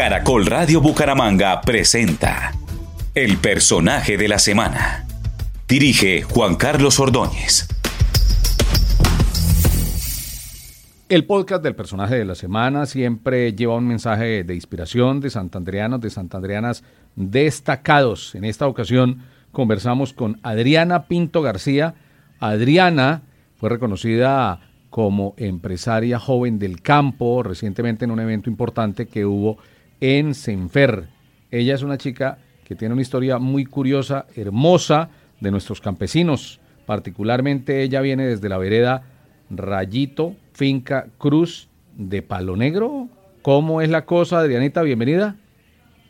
Caracol Radio Bucaramanga presenta El personaje de la semana. Dirige Juan Carlos Ordóñez. El podcast del personaje de la semana siempre lleva un mensaje de inspiración de santandrianos, de santandrianas destacados. En esta ocasión conversamos con Adriana Pinto García. Adriana fue reconocida como empresaria joven del campo recientemente en un evento importante que hubo en Senfer. Ella es una chica que tiene una historia muy curiosa, hermosa de nuestros campesinos. Particularmente ella viene desde la vereda Rayito, Finca Cruz de Palo Negro. ¿Cómo es la cosa, Adrianita? Bienvenida.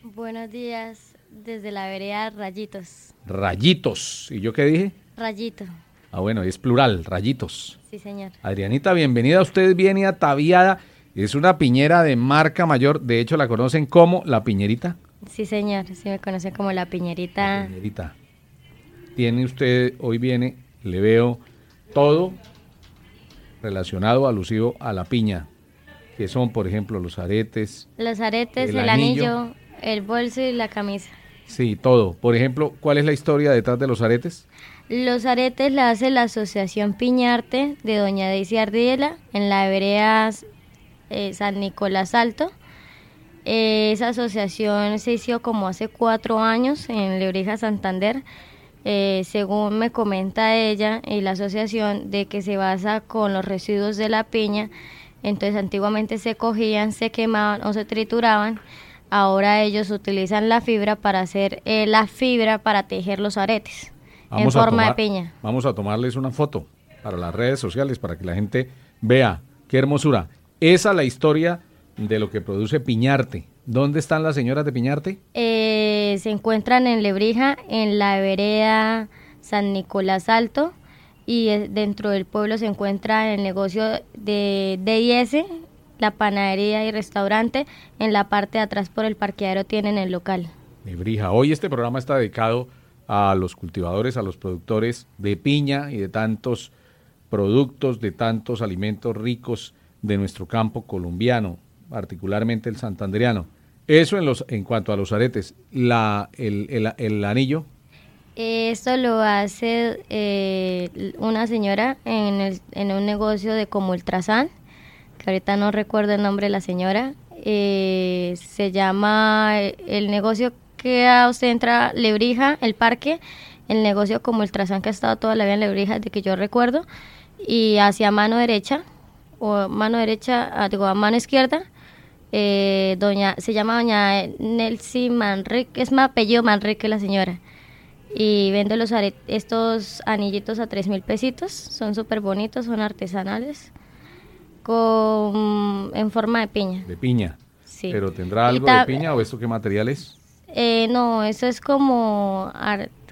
Buenos días desde la vereda Rayitos. Rayitos. ¿Y yo qué dije? Rayito. Ah, bueno, es plural, rayitos. Sí, señor. Adrianita, bienvenida. Usted viene ataviada. Es una piñera de marca mayor. De hecho, la conocen como la piñerita. Sí, señor. Sí, me conocen como la piñerita. La piñerita. Tiene usted, hoy viene, le veo todo relacionado, alusivo a la piña, que son, por ejemplo, los aretes. Los aretes, el, anillo, el bolso y la camisa. Sí, todo. Por ejemplo, ¿cuál es la historia detrás de los aretes? Los aretes la hace la Asociación Piñarte de Doña Daisy Ardiela en la vereda eh, San Nicolás Alto. Eh, esa asociación se hizo como hace cuatro años en Lebrija, Santander eh, según me comenta ella y la asociación, de que se basa con los residuos de la piña. Entonces antiguamente se cogían, se quemaban o se trituraban. Ahora ellos utilizan la fibra para hacer eh, la fibra para tejer los aretes en forma de piña. Vamos a tomarles una foto para las redes sociales para que la gente vea qué hermosura. Esa es la historia de lo que produce Piñarte. ¿Dónde están las señoras de Piñarte? Eh, se encuentran en Lebrija, en la vereda San Nicolás Alto, y dentro del pueblo se encuentra el negocio de DIS, la panadería y restaurante. En la parte de atrás por el parqueadero tienen el local. Lebrija, hoy este programa está dedicado a los cultivadores, a los productores de piña y de tantos productos, de tantos alimentos ricos de nuestro campo colombiano, particularmente el santandriano. Eso en, los, en cuanto a los aretes. La, el, anillo. Esto lo hace eh, una señora en, el, en un negocio de como Ultrasan, que ahorita no recuerdo el nombre de la señora. Eh, se llama el negocio que a usted entra Lebrija, el parque, el negocio como Ultrasan que ha estado toda la vida en Lebrija desde que yo recuerdo, y hacia mano derecha, o mano derecha, ah, digo, a mano izquierda, eh, doña, se llama doña Nelcy Manrique, es más apellido Manrique la señora. Y vende los estos anillitos a tres mil pesitos, son súper bonitos, son artesanales, con, en forma de piña. De piña. Sí. ¿Pero tendrá algo de piña o esto qué material es? Eh, no, eso es como,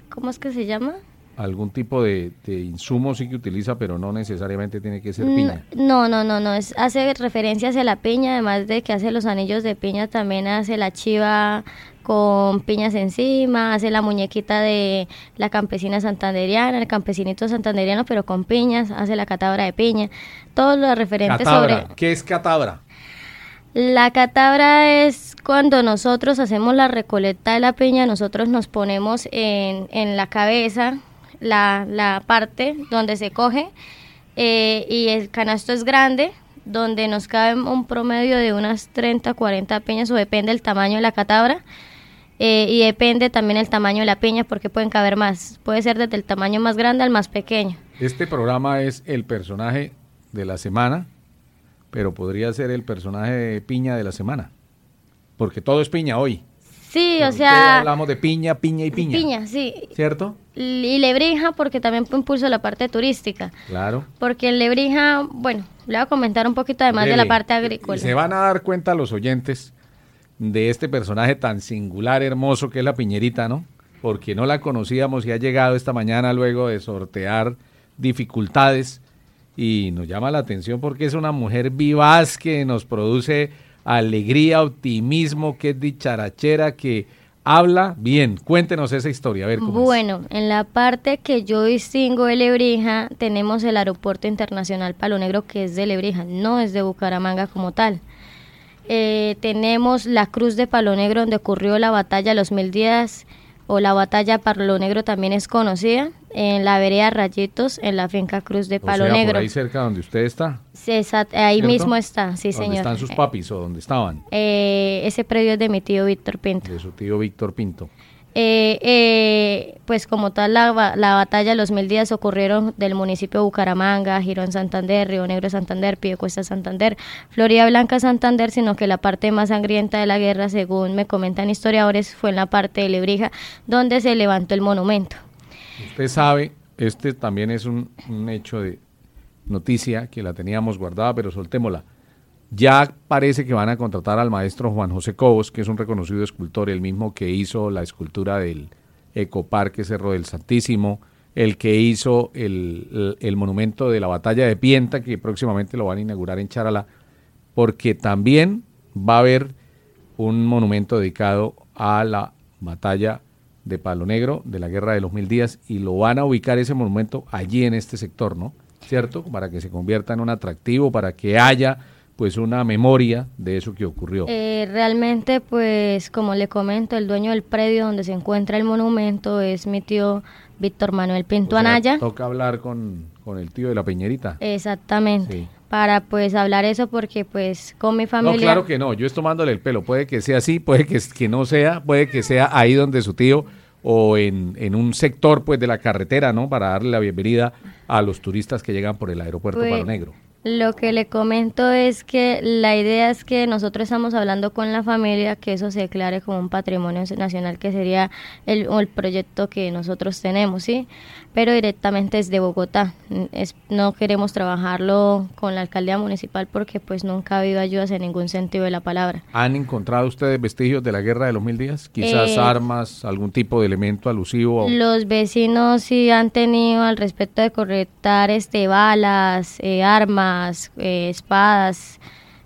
¿cómo es que se llama? Algún tipo de, insumo sí que utiliza, pero no necesariamente tiene que ser piña. No, no, no, no, es, hace referencia a la piña, además de que hace los anillos de piña, también hace la chiva con piñas encima, hace la muñequita de la campesina santanderiana, el campesinito santanderiano, pero con piñas, hace la catabra de piña, todo lo referente sobre... ¿Qué es catabra? La catabra es cuando nosotros hacemos la recolecta de la piña, nosotros nos ponemos en, en la cabeza la, la parte donde se coge eh, y el canasto es grande, donde nos cabe un promedio de unas 30, 40 peñas o depende del tamaño de la catabra. Eh, y depende también el tamaño de la piña porque pueden caber más. Puede ser desde el tamaño más grande al más pequeño. Este programa es el personaje de la semana, pero podría ser el personaje de piña de la semana, porque todo es piña hoy. Sí, o sea... hablamos de piña, piña y piña. Piña, sí. ¿Cierto? Y Lebrija porque también impulso la parte turística. Claro. Porque en Lebrija, bueno, le voy a comentar un poquito además de la parte Y agrícola. se van a dar cuenta los oyentes de este personaje tan singular, hermoso que es la piñerita, ¿no? Porque no la conocíamos y ha llegado esta mañana luego de sortear dificultades y nos llama la atención porque es una mujer vivaz que nos produce alegría, optimismo, que es dicharachera, que habla bien. Cuéntenos esa historia, a ver cómo. Bueno, en la parte que yo distingo de Lebrija, tenemos el aeropuerto internacional Palo Negro, que es de Lebrija, no es de Bucaramanga como tal. Eh, tenemos la Cruz de Palo Negro, donde ocurrió la batalla los mil días, o la batalla Palo Negro también es conocida, en la vereda Rayitos, en la finca Cruz de O Palo sea, Negro. por ahí cerca donde usted está. Sí, exact- ahí ¿cierto? mismo está, sí ¿Dónde señor. están sus papis o donde estaban? Eh, ese predio es de mi tío Víctor Pinto. De su tío Víctor Pinto. Eh, eh, pues como tal la, la batalla de los mil días ocurrieron del municipio de Bucaramanga, Girón Santander, Río Negro Santander, Piedecuesta Santander, Florida Blanca Santander, sino que la parte más sangrienta de la guerra, según me comentan historiadores, fue en la parte de Lebrija, donde se levantó el monumento. Usted sabe, este también es un, un hecho de noticia que la teníamos guardada, pero soltémosla. Ya parece que van a contratar al maestro Juan José Cobos, que es un reconocido escultor, el mismo que hizo la escultura del Ecoparque Cerro del Santísimo, el que hizo el, el- monumento de la batalla de Pienta, que próximamente lo van a inaugurar en Charalá, porque también va a haber un monumento dedicado a la batalla de Palo Negro de la Guerra de los Mil Días y lo van a ubicar ese monumento allí en este sector, ¿no? ¿Cierto? Para que se convierta en un atractivo, para que haya pues una memoria de eso que ocurrió. Eh, realmente, pues como le comento, el dueño del predio donde se encuentra el monumento es mi tío Víctor Manuel Pinto O sea, Anaya. toca hablar con, con el tío de la Peñerita. Exactamente. Sí. Para pues hablar eso porque pues con mi No, familia... claro que no, yo estoy tomándole el pelo, puede que sea así, puede que, que no sea, puede que sea ahí donde su tío o en, en un sector pues de la carretera, ¿no? Para darle la bienvenida a los turistas que llegan por el aeropuerto Pues, Palo Negro. Lo que le comento es que la idea es que nosotros estamos hablando con la familia que eso se declare como un patrimonio nacional, que sería el, el proyecto que nosotros tenemos, ¿sí? Pero directamente desde Bogotá. Es, no queremos trabajarlo con la alcaldía municipal porque pues nunca ha habido ayudas en ningún sentido de la palabra. ¿Han encontrado ustedes vestigios de la guerra de los mil días? Quizás Eh, armas, algún tipo de elemento alusivo. a- Los vecinos sí han tenido al respecto de correctar este balas, eh, armas, eh, espadas.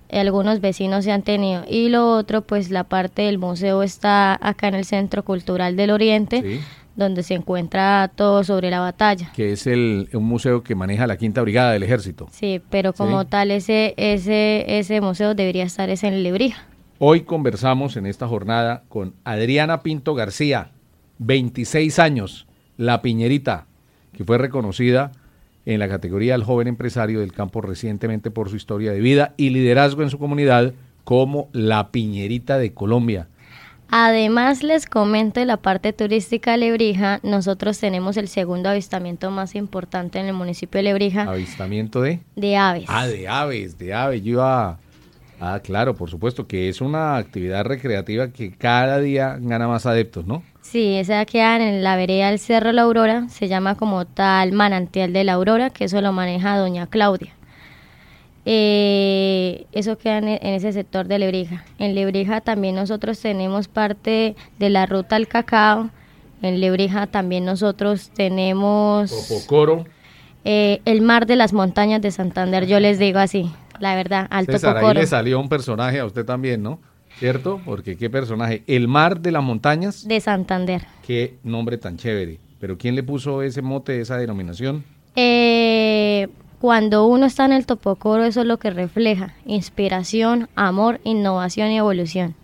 eh, Algunos vecinos sí han tenido. Y lo otro, pues la parte del museo está acá en el Centro Cultural del Oriente, Sí. donde se encuentra todo sobre la batalla. que es el, un museo que maneja la Quinta Brigada del Ejército. Sí, pero como Sí. tal ese ese ese museo debería estar es en Lebrija. Hoy conversamos en esta jornada con Adriana Pinto García, 26 años, la piñerita, que fue reconocida en la categoría del joven empresario del campo recientemente por su historia de vida y liderazgo en su comunidad como la piñerita de Colombia. Además, les comento de la parte turística de Lebrija, nosotros tenemos el segundo avistamiento más importante en el municipio de Lebrija Avistamiento de... de aves. Ah, de aves, de aves. Yo iba... Ah, claro, por supuesto, que es una actividad recreativa que cada día gana más adeptos, ¿no? Sí, esa queda en la vereda del Cerro La Aurora, se llama como tal Manantial de la Aurora, que eso lo maneja doña Claudia. Eh, eso queda en, en ese sector de Lebrija. En Lebrija también nosotros tenemos parte de la ruta al cacao. En Lebrija también nosotros tenemos Popocoro. eh, el mar de las montañas de Santander, yo les digo así, la verdad, Alto César, ahí Pocoro. le salió un personaje a usted también, ¿no? ¿Cierto? Porque qué personaje. El mar de las montañas, De Santander. qué nombre tan chévere. Pero ¿quién le puso ese mote, esa denominación? Eh, cuando uno está en el Topocoro, eso es lo que refleja: inspiración, amor, innovación y evolución.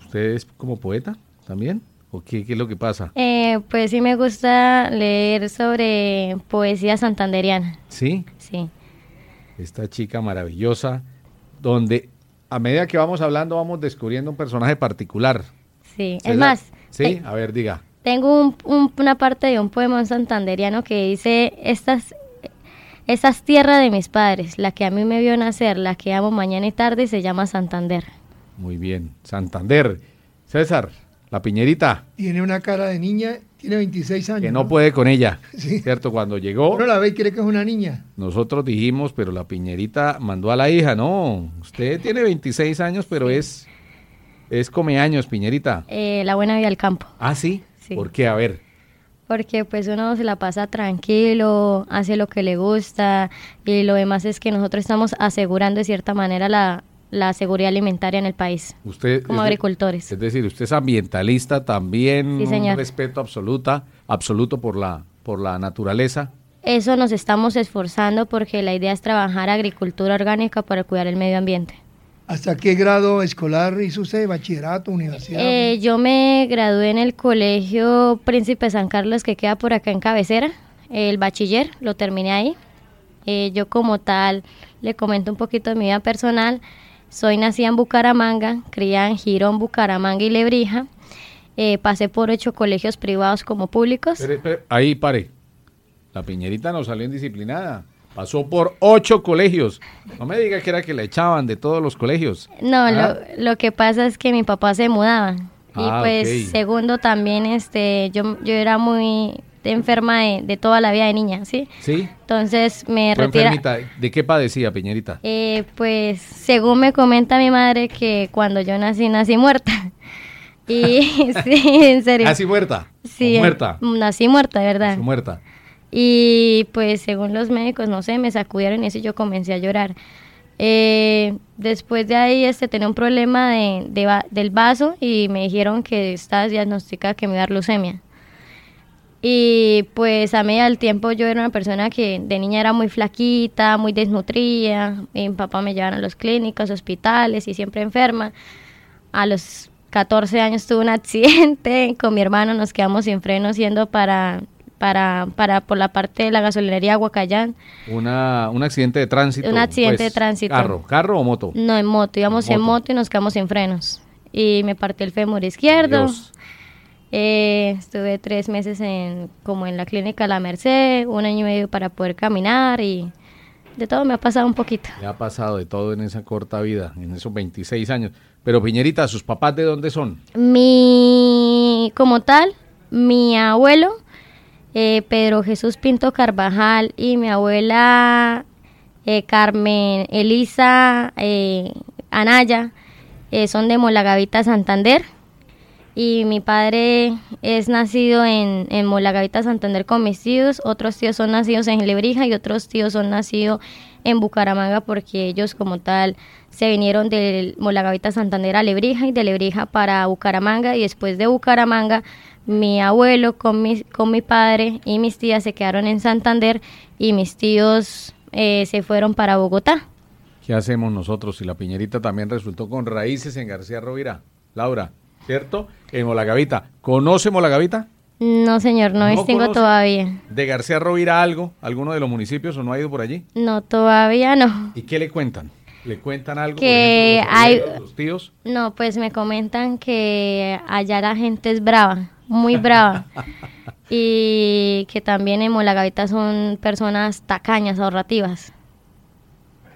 ¿Usted es como poeta también? ¿O qué, qué es lo que pasa? Eh, pues sí, me gusta leer sobre poesía santanderiana. Sí, Sí. esta chica maravillosa, donde a medida que vamos hablando vamos descubriendo un personaje particular. Sí, es más, Sí, eh, a ver, diga. tengo un- un- una parte de un poema santanderiano que dice, estas, estas tierras de mis padres, la que a mí me vio nacer, la que amo mañana y tarde, se llama Santander. Muy bien. Santander. César, la piñerita, Tiene una cara de niña, tiene 26 años. que no puede con ella, ¿cierto? Cuando llegó, Uno la ve y cree que es una niña. nosotros dijimos, pero la piñerita mandó a la hija, no, usted tiene 26 años, pero es, es come años, piñerita. Eh, la buena vida al campo. Ah, ¿sí? Sí. ¿Por qué? A ver, Porque pues uno se la pasa tranquilo, hace lo que le gusta y lo demás es que nosotros estamos asegurando de cierta manera la, la seguridad alimentaria en el país. usted... Como es agricultores. Es decir, usted es ambientalista también, Sí, señor. un respeto absoluta, absoluto por la, por la naturaleza. Eso nos estamos esforzando porque la idea es trabajar agricultura orgánica para cuidar el medio ambiente. ¿Hasta qué grado escolar hizo usted? ¿Bachillerato, universidad? Eh, yo me gradué en el colegio Príncipe San Carlos que queda por acá en cabecera, el bachiller, lo terminé ahí. Eh, yo como tal, le comento un poquito de mi vida personal. Soy nacida en Bucaramanga, criada en Girón, Bucaramanga y Lebrija. Eh, pasé por ocho colegios privados como públicos. Ahí pare. La piñerita no salió indisciplinada. Pasó por ocho colegios. No me diga que era que la echaban de todos los colegios. No, Ah. lo, lo que pasa es que mi papá se mudaba. Ah, y pues ok. segundo también, este, yo, yo era muy enferma de, de toda la vida de niña, ¿sí? ¿Sí? Entonces me retira. ¿De qué padecía, piñerita? Eh, pues según me comenta mi madre que cuando yo nací, nací muerta. Y sí, en serio. ¿Casi muerta? Sí, ¿O muerta? Nací muerta, de verdad. Muerta. Y pues según los médicos, no sé, me sacudieron y eso y yo comencé a llorar. Eh, después de ahí este, tenía un problema de, de del vaso y me dijeron que estaba diagnosticada que me iba a dar leucemia. Y pues a medida del tiempo yo era una persona que de niña era muy flaquita, muy desnutrida. Mi papá me llevaron a las clínicas, hospitales y siempre enferma. A los 14 años tuve un accidente con mi hermano, nos quedamos sin frenos yendo para, para, para por la parte de la gasolinería Aguacayán. Una, un accidente de tránsito. Un accidente pues, de tránsito. ¿Carro? ¿Carro o moto? No, en moto, íbamos en Moto. moto y nos quedamos sin frenos. Y me partí el fémur izquierdo. Dios. Eh, estuve tres meses en, como en la clínica La Merced, un año y medio para poder caminar y de todo me ha pasado un poquito. Le ha pasado de todo en esa corta vida, en esos 26 años. Pero Piñerita, ¿sus papás de dónde son? Mi, como tal, mi abuelo, eh, Pedro Jesús Pinto Carvajal, y mi abuela eh, Carmen Elisa eh, Anaya, eh, son de Molagavita, Santander. Y mi padre es nacido en, en Molagavita, Santander con mis tíos. Otros tíos son nacidos en Lebrija y otros tíos son nacidos en Bucaramanga porque ellos como tal se vinieron de Molagavita, Santander a Lebrija y de Lebrija para Bucaramanga. Y después de Bucaramanga, mi abuelo con mi, con mi padre y mis tías se quedaron en Santander y mis tíos eh, se fueron para Bogotá. ¿Qué hacemos nosotros si la Piñerita también resultó con raíces en García Rovira? Laura, ¿cierto? En Molagavita. ¿Conoce Molagavita? No, señor, no, ¿No distingo conoce? todavía. ¿De García Rovira algo? ¿Alguno de los municipios o no ha ido por allí? No, todavía no. ¿Y qué le cuentan? ¿Le cuentan algo? Que por ejemplo, los hay- los tíos? No, pues me comentan que allá la gente es brava, muy brava. y que también en Molagavita son personas tacañas, ahorrativas.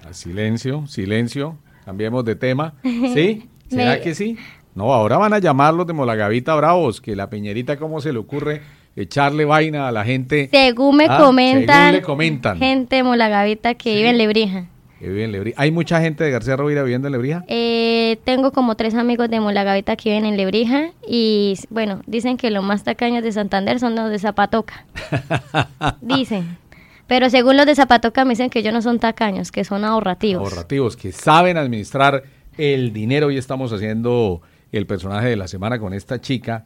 Ah, Silencio, silencio. Cambiemos de tema. ¿Sí? ¿Será Me- que sí? No, ahora van a llamarlos de Molagavita bravos, que la Piñerita, ¿cómo se le ocurre echarle vaina a la gente? Según me Ah, comentan, según le comentan. gente de Molagavita que vive en Lebrija. Que vive en Lebrija. ¿Hay mucha gente de García Rovira viviendo en Lebrija? Eh, tengo como tres amigos de Molagavita que viven en Lebrija y bueno, dicen que los más tacaños de Santander son los de Zapatoca. dicen. Pero según los de Zapatoca me dicen que ellos no son tacaños, que son ahorrativos. ahorrativos que saben administrar el dinero. Hoy estamos haciendo el personaje de la semana con esta chica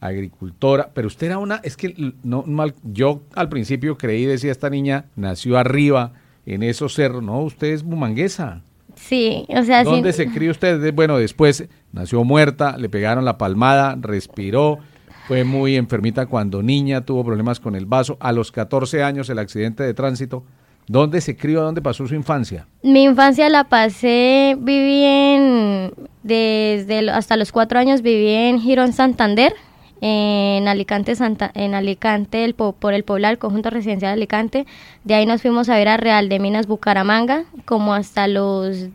agricultora, pero usted era una, es que no mal, yo al principio creí, decía esta niña, nació arriba en esos cerros, no, usted es bumanguesa. Sí, o sea, sí- ¿Dónde se crió usted? Bueno, después nació muerta, le pegaron la palmada, respiró, fue muy enfermita cuando niña, tuvo problemas con el vaso. A los 14 años el accidente de tránsito. ¿Dónde se crió? ¿Dónde pasó su infancia? Mi infancia la pasé, viví en, desde hasta los cuatro años viví en Girón, Santander, en Alicante, Santa, en Alicante el, por el Poblar, conjunto residencial de Alicante. De ahí nos fuimos a ver a Real de Minas Bucaramanga, como hasta los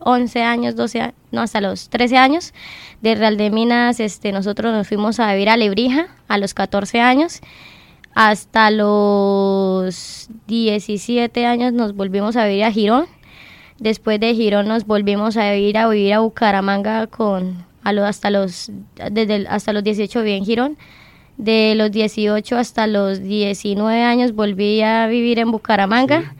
11 años, 12 no, hasta los 13 años. De Real de Minas este, nosotros nos fuimos a vivir a Lebrija a los 14 años. Hasta los 17 años nos volvimos a vivir a Girón. Después de Girón nos volvimos a vivir a vivir a Bucaramanga con hasta los desde hasta los 18 viví en Girón. De los 18 hasta los 19 años volví a vivir en Bucaramanga.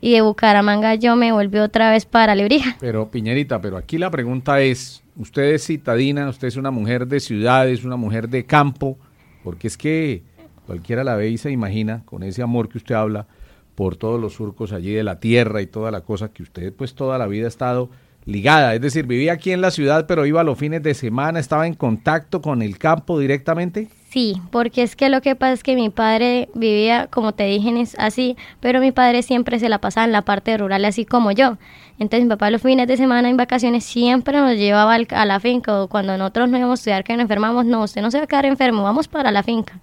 Y de Bucaramanga yo me volví otra vez para Lebrija. Pero Piñerita, pero aquí la pregunta es, usted es citadina, usted es una mujer de ciudad, es una mujer de campo, porque es que cualquiera la ve y se imagina con ese amor que usted habla por todos los surcos allí de la tierra y toda la cosa que usted pues toda la vida ha estado ligada, es decir, vivía aquí en la ciudad, pero iba a los fines de semana, estaba en contacto con el campo directamente. Sí, porque es que lo que pasa es que mi padre vivía, como te dije, así, pero mi padre siempre se la pasaba en la parte rural, así como yo. Entonces mi papá los fines de semana en vacaciones siempre nos llevaba a la finca, o cuando nosotros no íbamos a estudiar que nos enfermamos, no, usted no se va a quedar enfermo, vamos para la finca.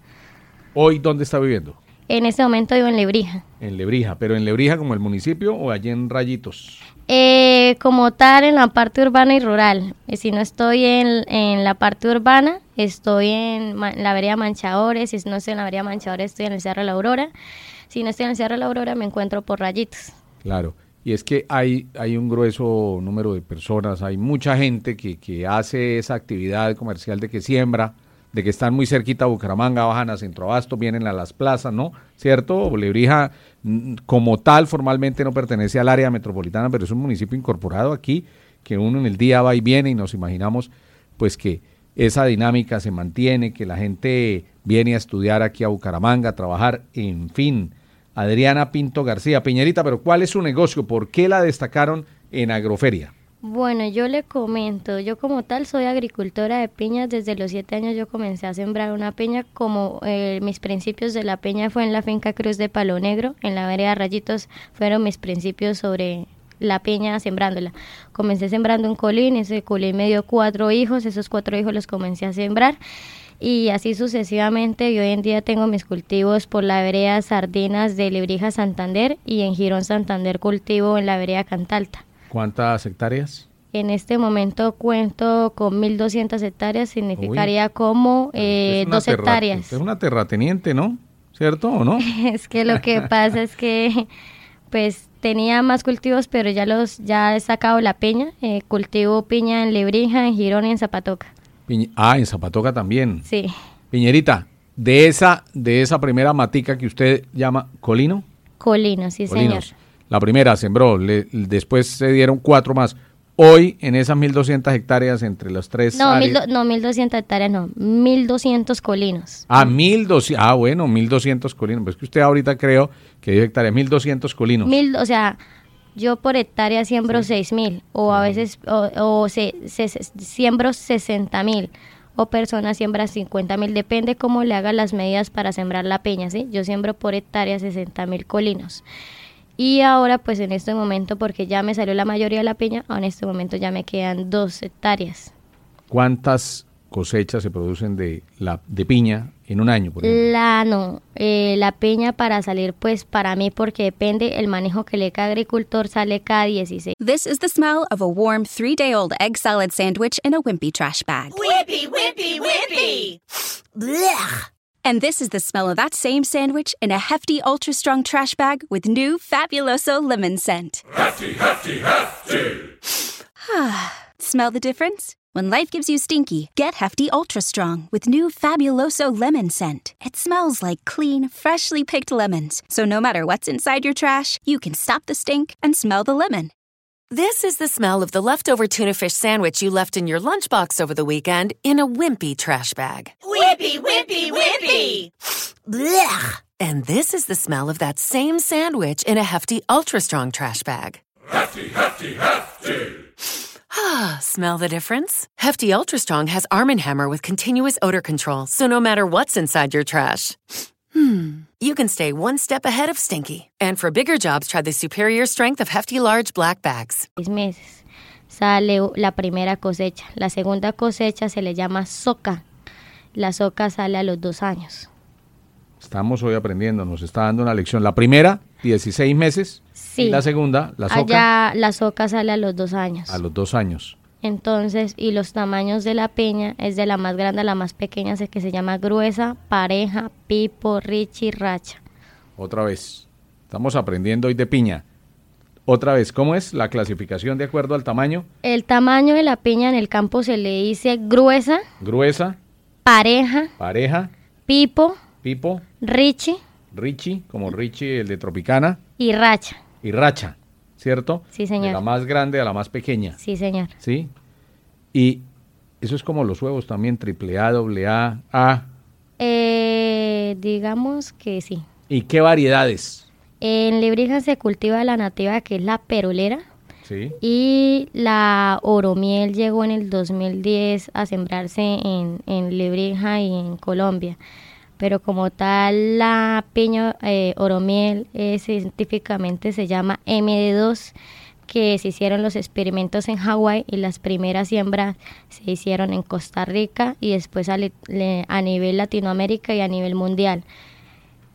¿Hoy dónde está viviendo? En este momento vivo en Lebrija. En Lebrija, pero en Lebrija como el municipio o allí en Rayitos. Eh, como tal en la parte urbana y rural. Eh, si no estoy en, en, la parte urbana, estoy en la vereda Manchadores. Si no estoy en la vereda Manchadores, estoy en el Cerro de la Aurora. Si no estoy en el Cerro de la Aurora, me encuentro por Rayitos. Claro. Y es que hay, hay un grueso número de personas, hay mucha gente que, que hace esa actividad comercial de que siembra, de que están muy cerquita a Bucaramanga, bajan a Centro Abasto, vienen a las plazas, ¿no? ¿Cierto? Lebrija mm, como tal formalmente no pertenece al área metropolitana, pero es un municipio incorporado aquí, que uno en el día va y viene y nos imaginamos pues que esa dinámica se mantiene, que la gente viene a estudiar aquí a Bucaramanga, a trabajar, en fin. Adriana Pinto García, Piñerita, pero ¿cuál es su negocio? ¿Por qué la destacaron en Agroferia? Bueno, yo le comento, yo como tal soy agricultora de piñas, desde los siete años yo comencé a sembrar una piña, como eh, mis principios de la piña fue en la finca Cruz de Palo Negro, en la vereda Rayitos fueron mis principios sobre la piña sembrándola. Comencé sembrando un colín, ese colín me dio cuatro hijos, esos cuatro hijos los comencé a sembrar y así sucesivamente. Hoy en día tengo mis cultivos por la vereda Sardinas de Lebrija Santander y en Girón Santander cultivo en la vereda Cantalta. ¿Cuántas hectáreas? En este momento cuento con 1.200 hectáreas, significaría como eh, dos hectáreas. Es una terrateniente, ¿no? ¿Cierto o no? es que lo que pasa es que pues tenía más cultivos, pero ya los ya he sacado la peña. Eh, cultivo piña en Lebrija, en Girón y en Zapatoca. ah, en Zapatoca también. Sí. Piñerita, de esa de esa primera matica que usted llama colino. Colino, sí, señor. La primera sembró, después se dieron cuatro más. Hoy, en esas 1.200 hectáreas entre los tres... No, no 1.200 hectáreas, no, 1.200 colinos. Ah, 1.200, ah, bueno, 1.200 colinos. Pues que usted ahorita creo que dijo hectáreas, 1.200 colinos. Mil, o sea, yo por hectárea siembro sí. 6.000 o a veces o, o se, se, siembro 60.000 o personas siembran 50.000, depende cómo le haga las medidas para sembrar la peña, ¿sí? Yo siembro por hectárea 60.000 colinos. Y ahora, pues en este momento, porque ya me salió la mayoría de la piña, en este momento ya me quedan dos hectáreas. ¿Cuántas cosechas se producen de la de piña en un año? Por la no, eh, la piña para salir, pues para mí, porque depende el manejo que le cada agricultor, sale cada 16. This is the smell of a warm three-day-old egg salad sandwich in a wimpy trash bag. Wimpy, wimpy, wimpy. Blech. And this is the smell of that same sandwich in a hefty, ultra strong trash bag with new Fabuloso lemon scent. Hefty, hefty, hefty. smell the difference? When life gives you stinky, get Hefty Ultra Strong with new Fabuloso lemon scent. It smells like clean, freshly picked lemons. So no matter what's inside your trash, you can stop the stink and smell the lemon. This is the smell of the leftover tuna fish sandwich you left in your lunchbox over the weekend in a wimpy trash bag. Wimpy, wimpy, wimpy. Blech. And this is the smell of that same sandwich in a hefty, ultra strong trash bag. Hefty, hefty, hefty. Ah, smell the difference? Hefty Ultra Strong has Arm & Hammer with continuous odor control, so no matter what's inside your trash, hmm, you can stay one step ahead of stinky. And for bigger jobs, try the superior strength of Hefty Large Black Bags. Seis meses sale la primera cosecha. La segunda cosecha se le llama soca. La soca sale a los dos años. Estamos hoy aprendiendo, nos está dando una lección. La primera, 16 meses. Sí. Y la segunda, la soca, Allá la soca sale a los dos años. a los dos años. Entonces, y los tamaños de la piña es de la más grande a la más pequeña, es que se llama gruesa, pareja, pipo, richi, racha. Otra vez. Estamos aprendiendo hoy de piña. Otra vez, ¿cómo es la clasificación de acuerdo al tamaño? El tamaño de la piña en el campo se le dice gruesa, Gruesa, pareja, pareja, pipo, pipo, richi Richie, como Richie el de Tropicana, y racha. y Racha, ¿cierto? Sí, señor. De la más grande a la más pequeña, Sí, señor. ¿sí? Y eso es como los huevos también, triple A, doble A, A. Eh, digamos que sí. ¿Y qué variedades? En Lebrija se cultiva la nativa que es la perolera Y la oromiel llegó en el 2010 a sembrarse en, en Lebrija y en Colombia. Pero como tal la piña eh, oromiel eh, científicamente se llama MD2 que se hicieron los experimentos en Hawái y las primeras siembras se hicieron en Costa Rica y después a nivel Latinoamérica y a nivel mundial.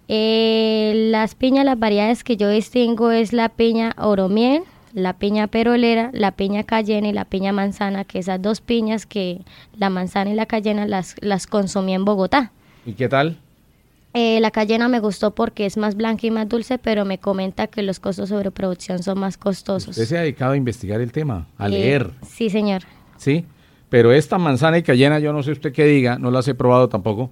Eh, las piñas, las variedades que yo distingo es la piña oromiel, la piña perolera, la piña cayena y la piña manzana, que esas dos piñas que la manzana y la cayena las, las consumí en Bogotá. ¿Y qué tal? Eh, la cayena me gustó porque es más blanca y más dulce, pero me comenta que los costos sobre producción son más costosos. Usted se ha dedicado a investigar el tema, a Eh, leer, Sí, señor. ¿sí? Pero esta manzana y cayena, yo no sé usted qué diga, no las he probado tampoco,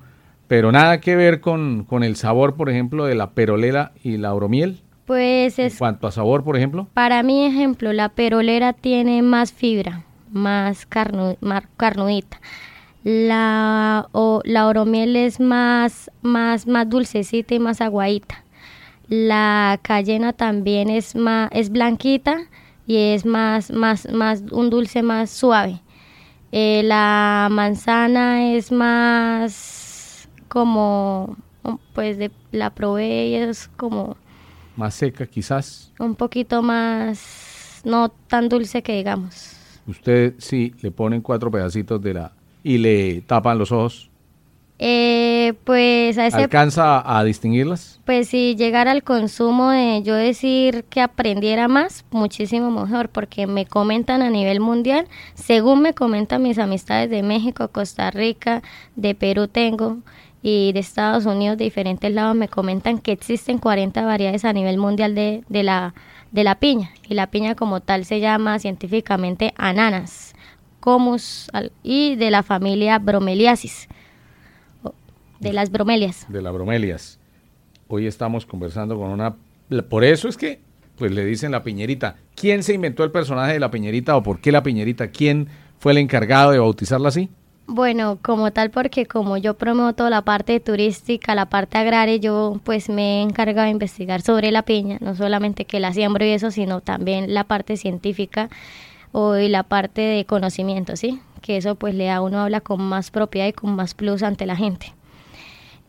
pero nada que ver con, con el sabor, por ejemplo, de la perolera y la oromiel. Pues En cuanto a sabor, por ejemplo, Para mi ejemplo, la perolera tiene más fibra, más, carnu- más carnudita. La, o, la oromiel es más, más, más dulcecita y más aguadita. La cayena también es más, es blanquita y es más, más, más, un dulce más suave. Eh, la manzana es más como, pues de, la probé y es como más seca quizás. un poquito más, no tan dulce que digamos. Usted sí le ponen cuatro pedacitos de la y le tapan los ojos. Eh, pues a ese, ¿Alcanza a distinguirlas? pues si llegara al consumo de yo decir que aprendiera más, muchísimo mejor, porque me comentan a nivel mundial, según me comentan mis amistades de México, Costa Rica, de Perú tengo, y de Estados Unidos, de diferentes lados, me comentan que existen 40 variedades a nivel mundial de, de la, de la piña, y la piña como tal se llama científicamente ananas, comus, y de la familia Bromeliasis, de las bromelias. de la bromelias. Hoy estamos conversando con una... Por eso es que, pues le dicen la piñerita. ¿Quién se inventó el personaje de la piñerita o por qué la piñerita? ¿Quién fue el encargado de bautizarla así? Bueno, como tal, porque como yo promuevo toda la parte turística, la parte agraria, yo pues me he encargado de investigar sobre la piña, no solamente que la siembro y eso, sino también la parte científica o, y la parte de conocimiento, ¿sí? Que eso pues le da a uno habla con más propiedad y con más plus ante la gente.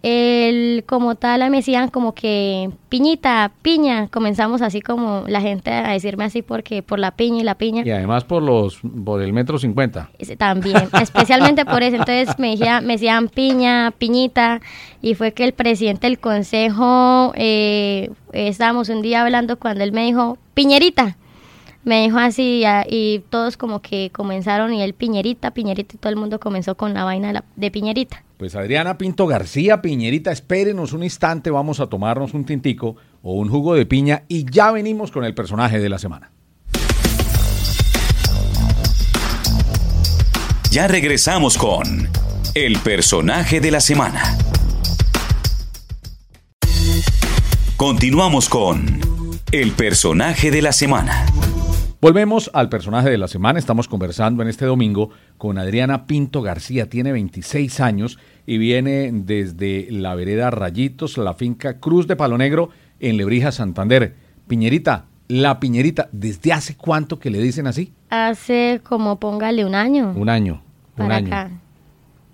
El, como tal, me decían como que piñita, piña, comenzamos así como la gente a decirme así porque por la piña y la piña. Y además por los por el metro cincuenta. También, especialmente por eso. Entonces me, decía- me decían piña, piñita, y fue que el presidente del consejo, eh, estábamos un día hablando cuando él me dijo, piñerita. Me dijo así y, y todos como que comenzaron y él piñerita, piñerita, y todo el mundo comenzó con la vaina de, la- de piñerita. Pues Adriana Pinto García, piñerita, espérenos un instante, vamos a tomarnos un tintico o un jugo de piña y ya venimos con el personaje de la semana. Ya regresamos con el personaje de la semana. Continuamos con el personaje de la semana. Volvemos al personaje de la semana. Estamos conversando en este domingo con Adriana Pinto García. Tiene 26 años y viene desde la vereda Rayitos, la finca Cruz de Palo Negro en Lebrija, Santander. Piñerita, la Piñerita, ¿desde hace cuánto que le dicen así? Hace como póngale un año Un año. Un para año. acá.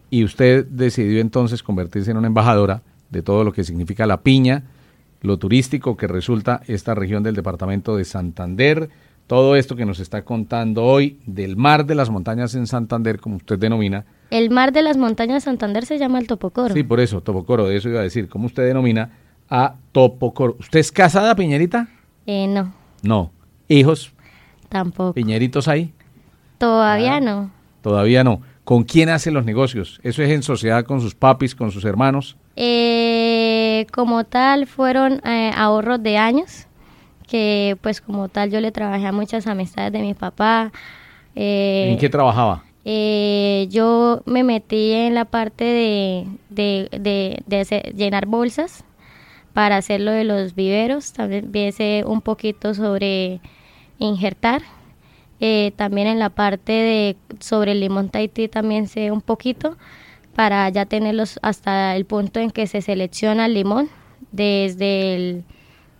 Y usted decidió entonces convertirse en una embajadora de todo lo que significa la piña, lo turístico que resulta esta región del departamento de Santander, todo esto que nos está contando hoy del mar de las montañas en Santander, como usted denomina, El mar de las montañas de Santander se llama el Topocoro. Sí, por eso, Topocoro, de eso iba a decir. ¿Cómo usted denomina a Topocoro? ¿Usted es casada, Piñerita? Eh, no, No. ¿Hijos, tampoco. Piñeritos ahí? Todavía Ah. no. Todavía no. ¿Con quién hacen los negocios? ¿Eso es en sociedad con sus papis, con sus hermanos? Eh, como tal, fueron eh, ahorros de años, que pues como tal yo le trabajé a muchas amistades de mi papá. Eh, ¿En qué trabajaba? eh, yo me metí en la parte de, de, de- de hacer- llenar bolsas para hacer lo de los viveros. También viese un poquito sobre injertar. Eh, también en la parte de sobre el limón Tahití también sé un poquito para ya tenerlos hasta el punto en que se selecciona el limón desde el,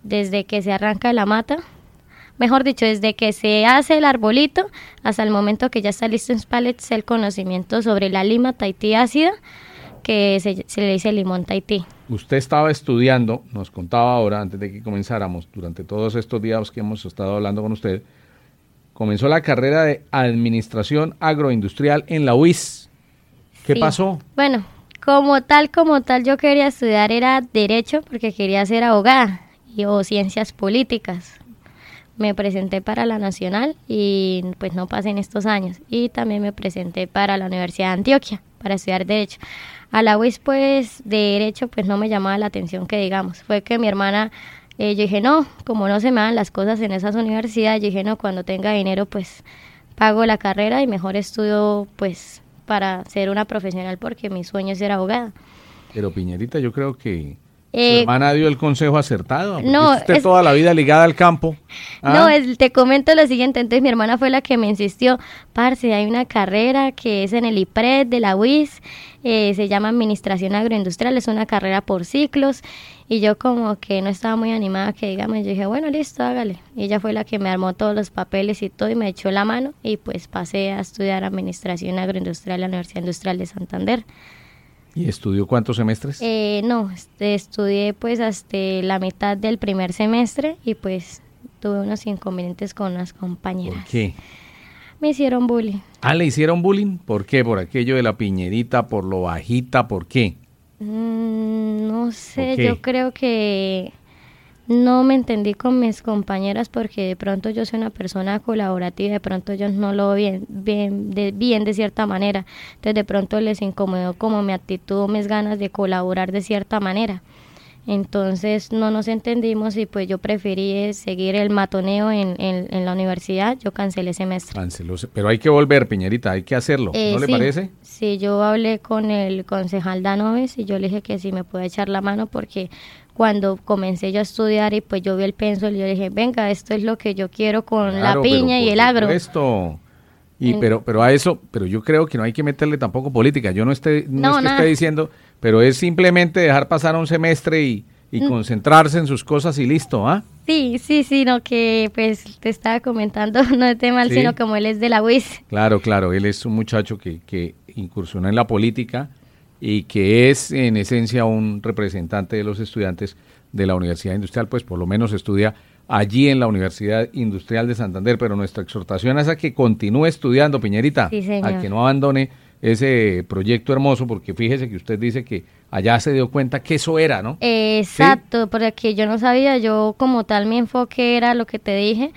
desde que se arranca la mata mejor dicho, desde que se hace el arbolito hasta el momento que ya está listo en pallets, el conocimiento sobre la lima Tahití ácida, que se, se le dice limón Tahití. Usted estaba estudiando, nos contaba ahora, antes de que comenzáramos, durante todos estos días que hemos estado hablando con usted, comenzó la carrera de Administración Agroindustrial en la UIS. ¿Qué Sí. pasó? Bueno, como tal, como tal, yo quería estudiar era Derecho porque quería ser abogada o Ciencias Políticas. Me presenté para la Nacional y pues no pasé en estos años. Y también me presenté para la Universidad de Antioquia para estudiar Derecho. A la UIS pues de Derecho pues no me llamaba la atención que digamos. Fue que mi hermana, eh, yo dije no, como no se me dan las cosas en esas universidades, yo dije no, cuando tenga dinero pues pago la carrera y mejor estudio pues para ser una profesional porque mi sueño es ser abogada. Pero Piñerita, yo creo que Eh, su hermana dio el consejo acertado. no, usted es- toda la vida ligada al campo. ¿ah? No, es- te comento lo siguiente, entonces mi hermana fue la que me insistió, parce, hay una carrera que es en el IPRED de la UIS, eh, se llama Administración Agroindustrial, es una carrera por ciclos, y yo como que no estaba muy animada que digamos, yo dije, bueno, listo, hágale. Y ella fue la que me armó todos los papeles y todo, y me echó la mano, y pues pasé a estudiar Administración Agroindustrial en la Universidad Industrial de Santander. ¿Y estudió cuántos semestres? Eh, no, este, estudié pues hasta la mitad del primer semestre y pues tuve unos inconvenientes con unas compañeras. ¿Por qué? Me hicieron bullying. Ah, ¿le hicieron bullying? ¿Por qué? ¿Por aquello de la piñerita? ¿Por lo bajita? ¿Por qué? Mm, no sé, yo creo que no me entendí con mis compañeras porque de pronto yo soy una persona colaborativa, de pronto ellos no lo ven bien de, bien de cierta manera. Entonces de pronto les incomodó como mi actitud, mis ganas de colaborar de cierta manera. Entonces no nos entendimos y pues yo preferí eh, seguir el matoneo en, en, en la universidad, yo cancelé semestre. Canceló. Pero hay que volver, Piñerita, hay que hacerlo. Eh, ¿No le sí, parece? Sí, yo hablé con el concejal Danoves y yo le dije que si me puede echar la mano porque cuando comencé yo a estudiar y pues yo vi el pensol y yo dije, venga, esto es lo que yo quiero con la Claro, piña y el agro. supuesto. Y En- pero pero a eso, pero yo creo que no hay que meterle tampoco política. Yo no esté no, No, es que esté diciendo, pero es simplemente dejar pasar un semestre y, y Mm. concentrarse en sus cosas y listo, ¿ah? Sí, sí, sino que pues te estaba comentando, no es de mal, Sí. sino como él es de la UIS. Claro, claro, él es un muchacho que, que incursionó en la política y que es en esencia un representante de los estudiantes de la Universidad Industrial, pues por lo menos estudia allí en la Universidad Industrial de Santander, pero nuestra exhortación es a que continúe estudiando, Piñerita, Sí, a que no abandone ese proyecto hermoso, porque fíjese que usted dice que allá se dio cuenta que eso era, ¿no? Exacto, porque yo no sabía, yo como tal mi enfoque era lo que te dije,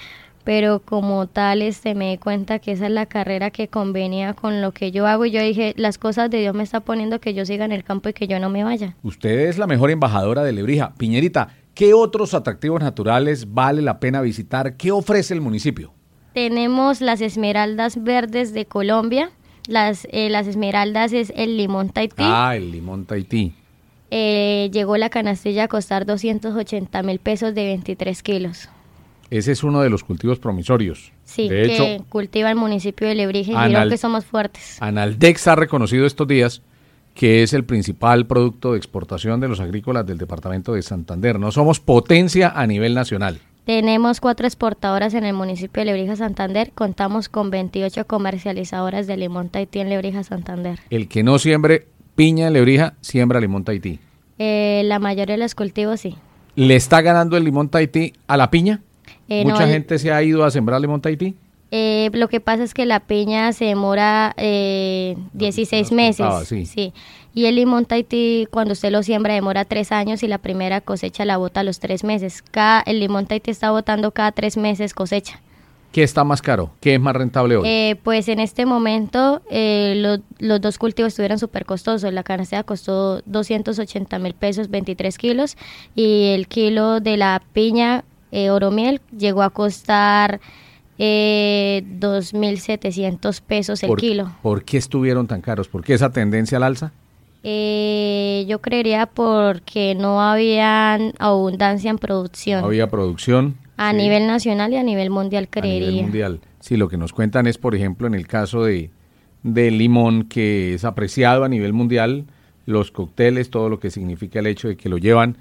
pero como tal este me di cuenta que esa es la carrera que convenía con lo que yo hago y yo dije, las cosas de Dios me está poniendo que yo siga en el campo y que yo no me vaya. Usted es la mejor embajadora de Lebrija. Piñerita, ¿qué otros atractivos naturales vale la pena visitar? ¿Qué ofrece el municipio? Tenemos las esmeraldas verdes de Colombia, las, eh, las esmeraldas es el limón Tahití. Ah, el limón Tahití. Eh, llegó la canastilla a costar 280 mil pesos de 23 kilos. Ese es uno de los cultivos promisorios. Sí, de que hecho, cultiva el municipio de Lebrija y Anal- que somos fuertes. Analdex ha reconocido estos días que es el principal producto de exportación de los agrícolas del departamento de Santander. No somos potencia a nivel nacional. Tenemos cuatro exportadoras en el municipio de Lebrija, Santander. Contamos con 28 comercializadoras de limón Tahití en Lebrija, Santander. El que no siembre piña en Lebrija, siembra limón Tahití. Eh, la mayoría de los cultivos sí. ¿Le está ganando el limón Tahití a la piña? Eh, no, Mucha el- gente se ha ido a sembrar limón Tahití. Eh, lo que pasa es que la piña se demora eh, 16 nos meses. contaba, sí. Y el limón Tahití, cuando usted lo siembra, demora tres años y la primera cosecha la bota a los tres meses. Cada, el limón Tahití está botando cada tres meses cosecha. ¿Qué está más caro? ¿Qué es más rentable hoy? Eh, pues en este momento eh, lo- los dos cultivos estuvieron súper costosos. La canasta costó 280 mil pesos, 23 kilos. Y el kilo de la piña eh, oromiel llegó a costar eh, 2.700 pesos el ¿Por, kilo. ¿Por qué estuvieron tan caros? ¿Por qué esa tendencia al alza? Eh, yo creería porque no había abundancia en producción. No había producción. A sí, nivel nacional y a nivel mundial a nivel creería. mundial. Sí, lo que nos cuentan es, por ejemplo, en el caso de del limón, que es apreciado a nivel mundial, los cócteles, todo lo que significa el hecho de que lo llevan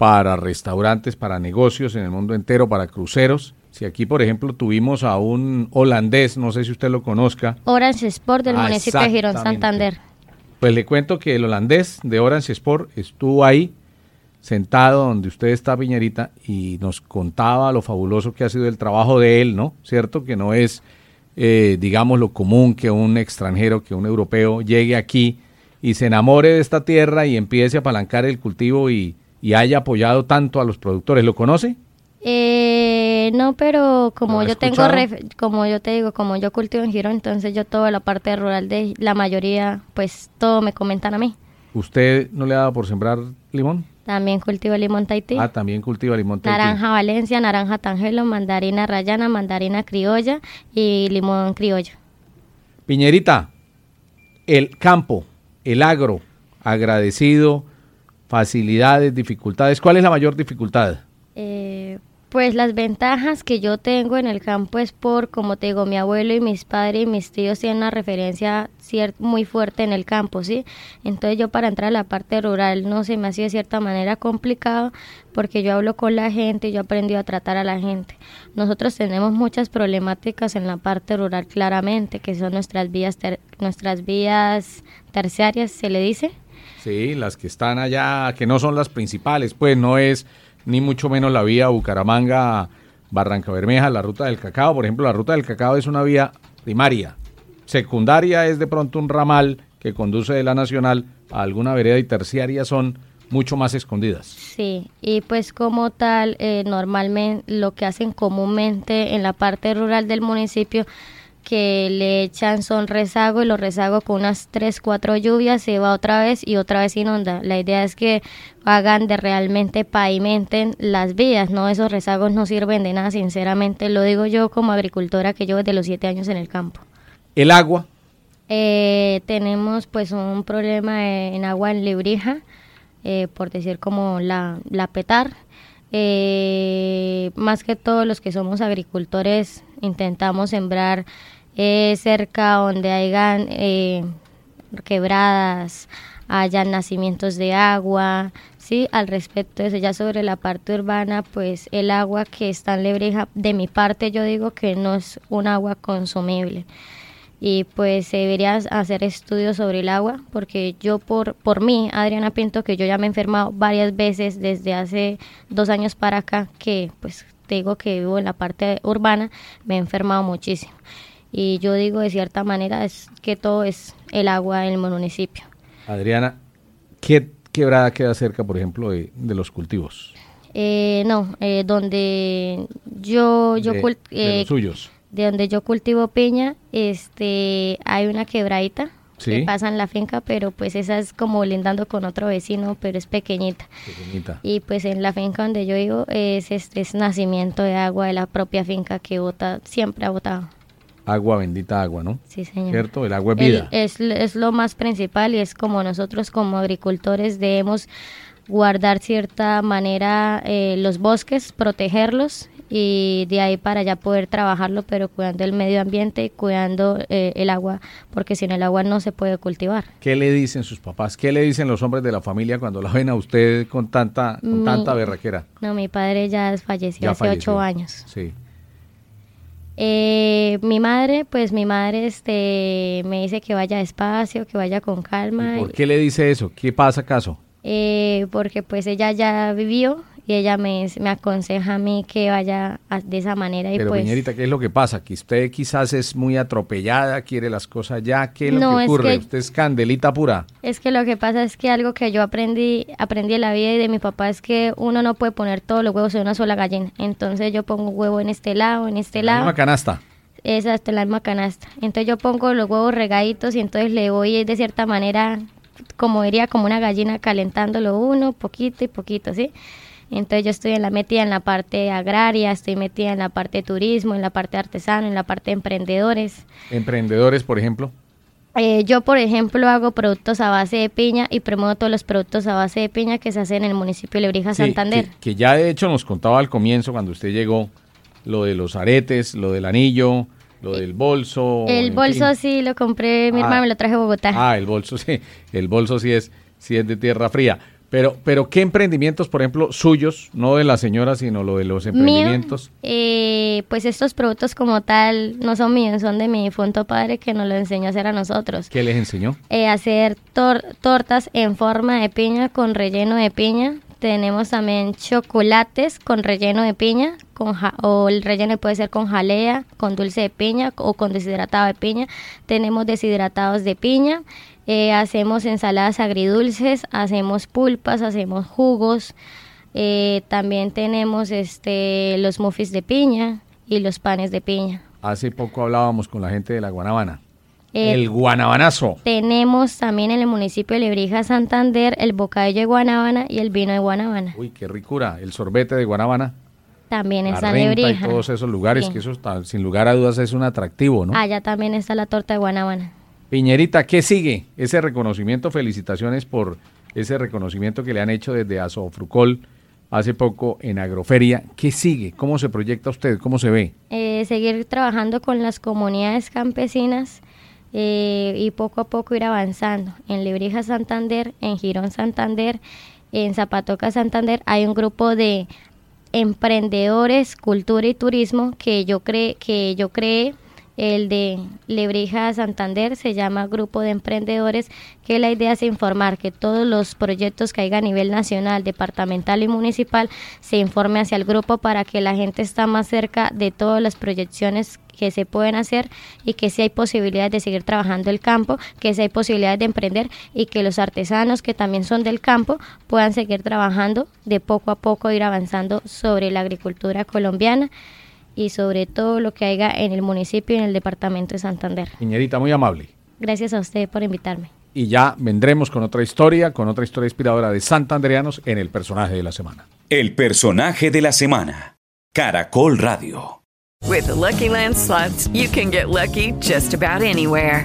para restaurantes, para negocios en el mundo entero, para cruceros. Si aquí, por ejemplo, tuvimos a un holandés, no sé si usted lo conozca, Orange Sport del Ah, municipio de Girón. Santander. Pues le cuento que el holandés de Orange Sport estuvo ahí sentado donde usted está, Piñerita, y nos contaba lo fabuloso que ha sido el trabajo de él, ¿no? ¿Cierto? Que no es, eh, digamos, lo común que un extranjero, que un europeo llegue aquí y se enamore de esta tierra y empiece a apalancar el cultivo y, y haya apoyado tanto a los productores. ¿Lo conoce? Eh, no, pero como ¿Lo ha yo tengo, ref- como yo te digo, como yo cultivo en Girón, entonces yo toda la parte rural de la mayoría, pues todo me comentan a mí. ¿Usted no le ha dado por sembrar limón? También cultivo limón Tahití, Ah, también cultiva limón. Tahití. naranja Valencia, naranja Tangelo, mandarina rayana, mandarina criolla y limón criollo. Piñerita, el campo, el agro, agradecido, facilidades, dificultades. ¿Cuál es la mayor dificultad? Eh, pues las ventajas que yo tengo en el campo es por, como te digo, mi abuelo y mis padres y mis tíos tienen una referencia muy fuerte en el campo, ¿sí? Entonces yo para entrar a la parte rural no se me hacía de cierta manera complicado porque yo hablo con la gente y yo he aprendido a tratar a la gente. Nosotros tenemos muchas problemáticas en la parte rural claramente, que son nuestras vías, ter- nuestras vías terciarias, se le dice. Sí, las que están allá, que no son las principales, pues no es ni mucho menos la vía Bucaramanga, Barranca Bermeja, la ruta del cacao. Por ejemplo, la ruta del cacao es una vía primaria. Secundaria es de pronto un ramal que conduce de la nacional a alguna vereda y terciaria son mucho más escondidas. Sí, y pues como tal, eh, normalmente lo que hacen comúnmente en la parte rural del municipio, que le echan son rezago y los rezago con unas 3, 4 lluvias se va otra vez y otra vez inunda. La idea es que hagan de realmente pavimenten las vías, ¿no? Esos rezagos no sirven de nada, sinceramente, lo digo yo como agricultora que llevo desde los 7 años en el campo. El agua, Eh, tenemos pues un problema en agua en Librija, eh, por decir como la, la petar. Eh, más que todos los que somos agricultores intentamos sembrar eh, cerca donde hayan eh, quebradas, hayan nacimientos de agua, sí, al respecto eso, ya sobre la parte urbana, pues el agua que está en Lebrija, de mi parte yo digo que no es un agua consumible y pues se debería hacer estudios sobre el agua porque yo por por mí Adriana Pinto que yo ya me he enfermado varias veces desde hace dos años para acá que pues te digo que vivo en la parte urbana me he enfermado muchísimo y yo digo de cierta manera es que todo es el agua en el municipio Adriana, ¿qué quebrada queda cerca, por ejemplo, de, de los cultivos? Eh, no eh, donde yo yo de, de eh, los suyos. De donde yo cultivo piña, este, hay una quebradita Sí. que pasa en la finca, pero pues esa es como lindando con otro vecino, pero es pequeñita. Pequeñita. Y pues en la finca donde yo vivo es este es nacimiento de agua de la propia finca que bota, siempre ha botado. Agua, bendita agua, ¿no? Sí, señor. ¿Cierto? El agua es El- vida. es, es lo más principal y es como nosotros como agricultores debemos guardar cierta manera eh, los bosques, protegerlos y de ahí para ya poder trabajarlo, pero cuidando el medio ambiente y cuidando eh, el agua, porque sin el agua no se puede cultivar. ¿Qué le dicen sus papás? ¿Qué le dicen los hombres de la familia cuando la ven a usted con tanta, con Mi- tanta berraquera? No, mi padre ya falleció Ya hace falleció. ocho años. Sí. Eh, mi madre, pues mi madre este, me dice que vaya despacio, que vaya con calma. ¿Por qué le dice eso? ¿Qué pasa acaso? eh, porque pues ella ya vivió y ella me, me aconseja a mí que vaya a- de esa manera y Pero, pues ¿qué es lo que pasa? Que usted quizás es muy atropellada, quiere las cosas ya. ¿Qué es lo No, que es ocurre? que- Usted es candelita pura. es que lo que pasa es que algo que yo aprendí aprendí en la vida y de mi papá es que uno no puede poner todos los huevos en una sola gallina entonces yo pongo huevo en este lado en este La lado misma canasta. esa hasta la misma canasta. Entonces yo pongo los huevos regaditos y entonces le voy de cierta manera, como diría, como una gallina calentándolo uno, poquito y poquito, ¿sí? Entonces yo estoy en la metida en la parte agraria, estoy metida en la parte de turismo, en la parte artesano, en la parte de emprendedores. Emprendedores, por ejemplo. Eh, yo, por ejemplo, hago productos a base de piña y promuevo todos los productos a base de piña que se hacen en el municipio de Lebrija, Sí, Santander. Que, que ya de hecho nos contaba al comienzo, cuando usted llegó, lo de los aretes, lo del anillo, lo del bolso. el bolso fin. sí lo compré, mi Ah. hermana me lo traje a Bogotá. Ah, el bolso sí. El bolso sí es, sí es de tierra fría. Pero, pero ¿qué emprendimientos, por ejemplo, suyos, no de la señora, sino lo de los emprendimientos? eh, pues estos productos como tal no son míos, son de mi difunto padre que nos lo enseñó a hacer a nosotros. ¿Qué les enseñó? Eh, hacer tor- tortas en forma de piña con relleno de piña. Tenemos también chocolates con relleno de piña, con ja- o el relleno puede ser con jalea, con dulce de piña o con deshidratado de piña. Tenemos deshidratados de piña. Eh, hacemos ensaladas agridulces, hacemos pulpas, hacemos jugos. Eh, también tenemos este los muffins de piña y los panes de piña. Hace poco hablábamos con la gente de la Guanabana. Eh, el guanabanazo. Tenemos también en el municipio de Lebrija, Santander, el bocadillo de Guanábana y el vino de Guanábana. Uy, qué ricura. El sorbete de Guanabana. También en y Lebrija. todos esos lugares, Sí. que eso está, sin lugar a dudas es un atractivo, ¿no? Allá también está la torta de Guanábana. Piñerita, ¿qué sigue? Ese reconocimiento, felicitaciones por ese reconocimiento que le han hecho desde Asofrucol hace poco en Agroferia. ¿Qué sigue? ¿Cómo se proyecta usted? ¿Cómo se ve? Eh, seguir trabajando con las comunidades campesinas eh, y poco a poco ir avanzando. En Lebrija, Santander, en Girón, Santander, en Zapatoca, Santander, hay un grupo de emprendedores, cultura y turismo que yo cre que yo creé el de Lebrija Santander se llama Grupo de Emprendedores, que la idea es informar que todos los proyectos que haya a nivel nacional, departamental y municipal se informe hacia el grupo para que la gente está más cerca de todas las proyecciones que se pueden hacer y que si hay posibilidades de seguir trabajando el campo, que si hay posibilidades de emprender y que los artesanos que también son del campo puedan seguir trabajando de poco a poco, ir avanzando sobre la agricultura colombiana y sobre todo lo que haya en el municipio y en el departamento de Santander. Piñerita, muy amable. Gracias a usted por invitarme. Y ya vendremos con otra historia, con otra historia inspiradora de santandereanos en el personaje de la semana. El personaje de la semana. Caracol Radio. With the Lucky Land slots, you can get lucky just about anywhere.